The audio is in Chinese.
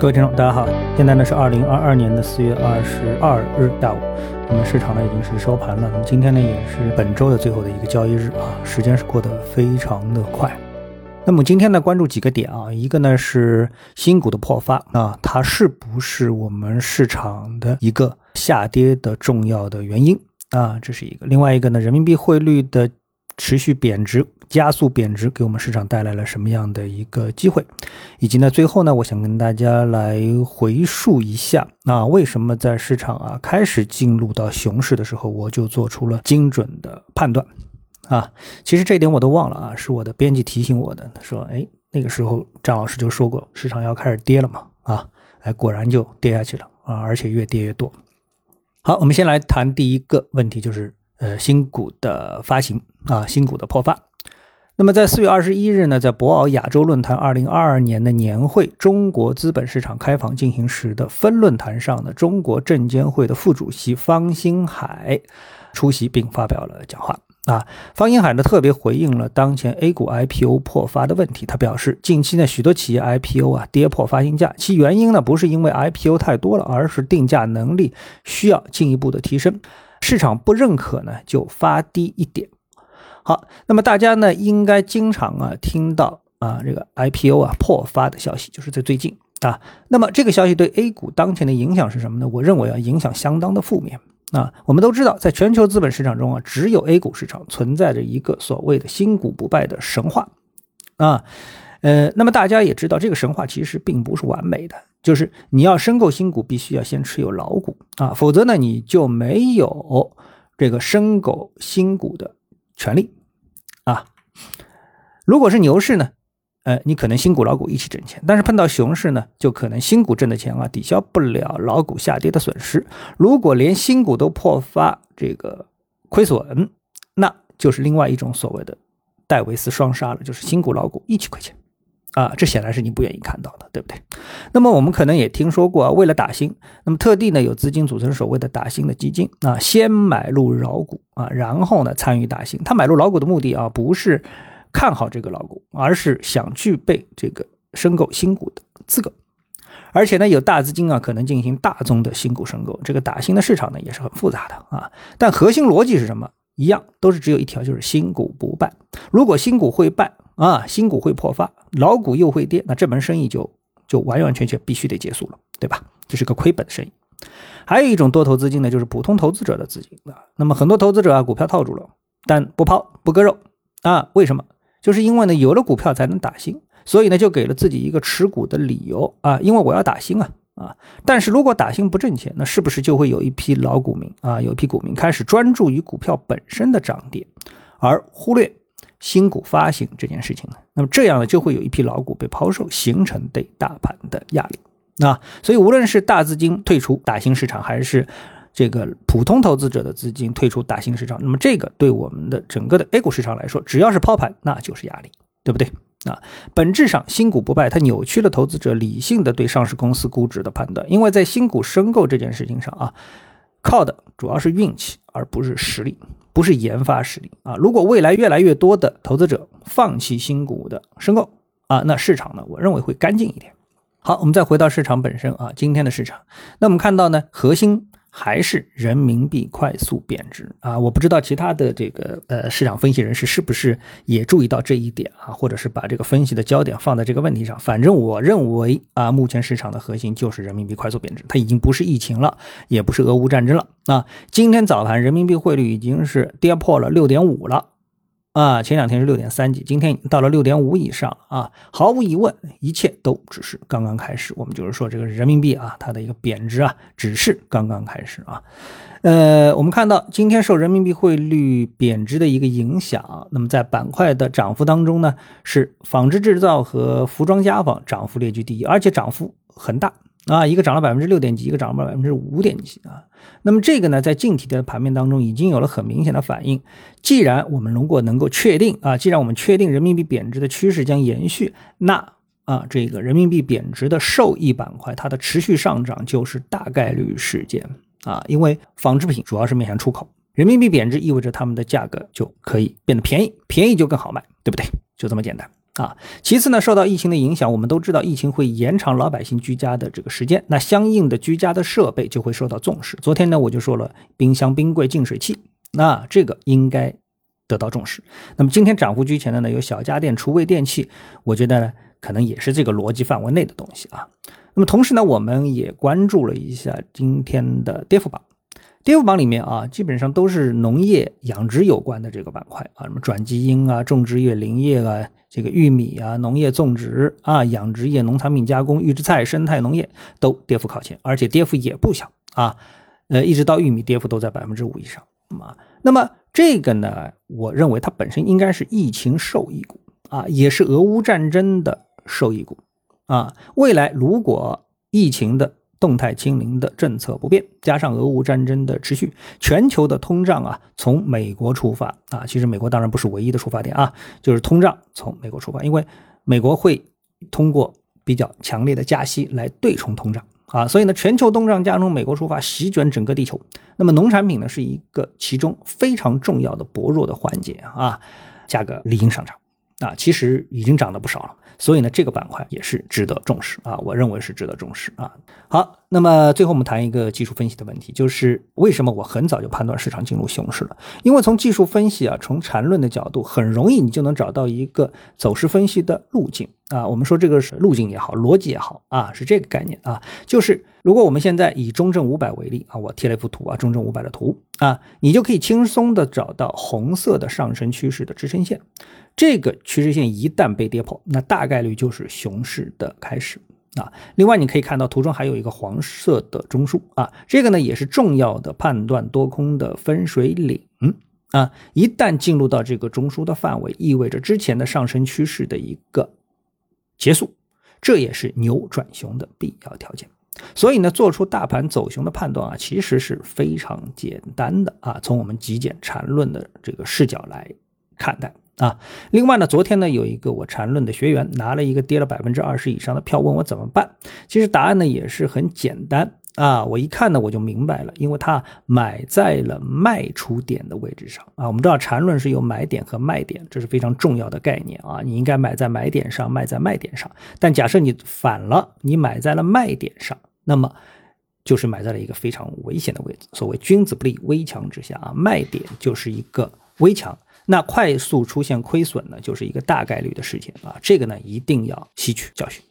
各位听众，大家好，现在呢是二零二二年的四月二十二日下午，那么市场呢已经是收盘了，那么今天呢也是本周的最后的一个交易日啊，时间是过得非常的快。那么今天呢关注几个点啊，一个呢是新股的破发啊，它是不是我们市场的一个下跌的重要的原因啊？这是一个，另外一个呢人民币汇率的。持续贬值、加速贬值，给我们市场带来了什么样的一个机会？以及呢，最后呢，我想跟大家来回述一下啊，为什么在市场啊开始进入到熊市的时候，我就做出了精准的判断啊。其实这一点我都忘了啊，是我的编辑提醒我的。他说：“哎，那个时候张老师就说过，市场要开始跌了嘛。”啊，哎，果然就跌下去了啊，而且越跌越多。好，我们先来谈第一个问题，就是。呃，新股的发行啊，新股的破发。那么在四月二十一日呢，在博鳌亚洲论坛二零二二年的年会中国资本市场开放进行时的分论坛上呢，中国证监会的副主席方星海出席并发表了讲话啊。方星海呢特别回应了当前 A 股 IPO 破发的问题，他表示，近期呢许多企业 IPO 啊跌破发行价，其原因呢不是因为 IPO 太多了，而是定价能力需要进一步的提升。市场不认可呢，就发低一点。好，那么大家呢，应该经常啊听到啊这个 IPO 啊破发的消息，就是在最近啊。那么这个消息对 A 股当前的影响是什么呢？我认为啊，影响相当的负面啊。我们都知道，在全球资本市场中啊，只有 A 股市场存在着一个所谓的新股不败的神话啊。呃，那么大家也知道，这个神话其实并不是完美的。就是你要申购新股，必须要先持有老股啊，否则呢，你就没有这个申购新股的权利啊。如果是牛市呢，呃，你可能新股老股一起挣钱，但是碰到熊市呢，就可能新股挣的钱啊抵消不了老股下跌的损失。如果连新股都破发这个亏损，那就是另外一种所谓的戴维斯双杀了，就是新股老股一起亏钱。啊，这显然是你不愿意看到的，对不对？那么我们可能也听说过啊，为了打新，那么特地呢有资金组成所谓的打新的基金啊，先买入老股啊，然后呢参与打新。他买入老股的目的啊，不是看好这个老股，而是想具备这个申购新股的资格。而且呢，有大资金啊，可能进行大宗的新股申购。这个打新的市场呢也是很复杂的啊，但核心逻辑是什么？一样，都是只有一条，就是新股不办。如果新股会办啊，新股会破发，老股又会跌，那这门生意就就完完全全必须得结束了，对吧？这是个亏本的生意。还有一种多头资金呢，就是普通投资者的资金啊。那么很多投资者啊，股票套住了，但不抛不割肉啊？为什么？就是因为呢，有了股票才能打新，所以呢，就给了自己一个持股的理由啊，因为我要打新啊。啊，但是如果打新不挣钱，那是不是就会有一批老股民啊，有一批股民开始专注于股票本身的涨跌，而忽略新股发行这件事情呢？那么这样呢，就会有一批老股被抛售，形成对大盘的压力。那所以无论是大资金退出大新市场，还是这个普通投资者的资金退出大新市场，那么这个对我们的整个的 A 股市场来说，只要是抛盘，那就是压力，对不对？啊，本质上新股不败，它扭曲了投资者理性的对上市公司估值的判断。因为在新股申购这件事情上啊，靠的主要是运气，而不是实力，不是研发实力啊。如果未来越来越多的投资者放弃新股的申购啊，那市场呢，我认为会干净一点。好，我们再回到市场本身啊，今天的市场，那我们看到呢，核心。还是人民币快速贬值啊！我不知道其他的这个呃市场分析人士是不是也注意到这一点啊，或者是把这个分析的焦点放在这个问题上。反正我认为啊，目前市场的核心就是人民币快速贬值，它已经不是疫情了，也不是俄乌战争了啊！今天早盘人民币汇率已经是跌破了六点五了。啊，前两天是六点三几，今天已经到了六点五以上啊！毫无疑问，一切都只是刚刚开始。我们就是说，这个人民币啊，它的一个贬值啊，只是刚刚开始啊。呃，我们看到今天受人民币汇率贬值的一个影响，那么在板块的涨幅当中呢，是纺织制造和服装家纺涨幅列居第一，而且涨幅很大。啊，一个涨了百分之六点几，一个涨了百分之五点几啊。那么这个呢，在近期的盘面当中已经有了很明显的反应。既然我们如果能够确定啊，既然我们确定人民币贬值的趋势将延续，那啊，这个人民币贬值的受益板块它的持续上涨就是大概率事件啊。因为纺织品主要是面向出口，人民币贬值意味着它们的价格就可以变得便宜，便宜就更好卖，对不对？就这么简单。啊。其次呢，受到疫情的影响，我们都知道疫情会延长老百姓居家的这个时间，那相应的居家的设备就会受到重视。昨天呢，我就说了，冰箱、冰柜、净水器，那这个应该得到重视。那么今天涨幅居前的呢，有小家电、厨卫电器，我觉得呢，可能也是这个逻辑范围内的东西啊。那么同时呢，我们也关注了一下今天的跌幅榜。跌幅榜里面啊，基本上都是农业养殖有关的这个板块啊，什么转基因啊、种植业、林业啊、这个玉米啊、农业种植啊、养殖业、农产品加工、预制菜、生态农业都跌幅靠前，而且跌幅也不小啊。呃，一直到玉米跌幅都在百分之五以上啊。那么这个呢，我认为它本身应该是疫情受益股啊，也是俄乌战争的受益股啊。未来如果疫情的动态清零的政策不变，加上俄乌战争的持续，全球的通胀啊，从美国出发啊，其实美国当然不是唯一的出发点啊，就是通胀从美国出发，因为美国会通过比较强烈的加息来对冲通胀啊，所以呢，全球通胀加从美国出发，席卷整个地球。那么农产品呢，是一个其中非常重要的薄弱的环节啊，价格理应上涨啊，其实已经涨了不少了。所以呢，这个板块也是值得重视啊，我认为是值得重视啊。好，那么最后我们谈一个技术分析的问题，就是为什么我很早就判断市场进入熊市了？因为从技术分析啊，从缠论的角度，很容易你就能找到一个走势分析的路径啊。我们说这个是路径也好，逻辑也好啊，是这个概念啊。就是如果我们现在以中证五百为例啊，我贴了一幅图啊，中证五百的图啊，你就可以轻松的找到红色的上升趋势的支撑线。这个趋势线一旦被跌破，那大概率就是熊市的开始啊。另外，你可以看到图中还有一个黄色的中枢啊，这个呢也是重要的判断多空的分水岭啊。一旦进入到这个中枢的范围，意味着之前的上升趋势的一个结束，这也是牛转熊的必要条件。所以呢，做出大盘走熊的判断啊，其实是非常简单的啊。从我们极简缠论的这个视角来看待。啊，另外呢，昨天呢有一个我缠论的学员拿了一个跌了百分之二十以上的票，问我怎么办。其实答案呢也是很简单啊，我一看呢我就明白了，因为他买在了卖出点的位置上啊。我们知道缠论是有买点和卖点，这是非常重要的概念啊。你应该买在买点上，卖在卖点上。但假设你反了，你买在了卖点上，那么就是买在了一个非常危险的位置。所谓君子不立危墙之下啊，卖点就是一个危墙。那快速出现亏损呢，就是一个大概率的事件啊，这个呢一定要吸取教训。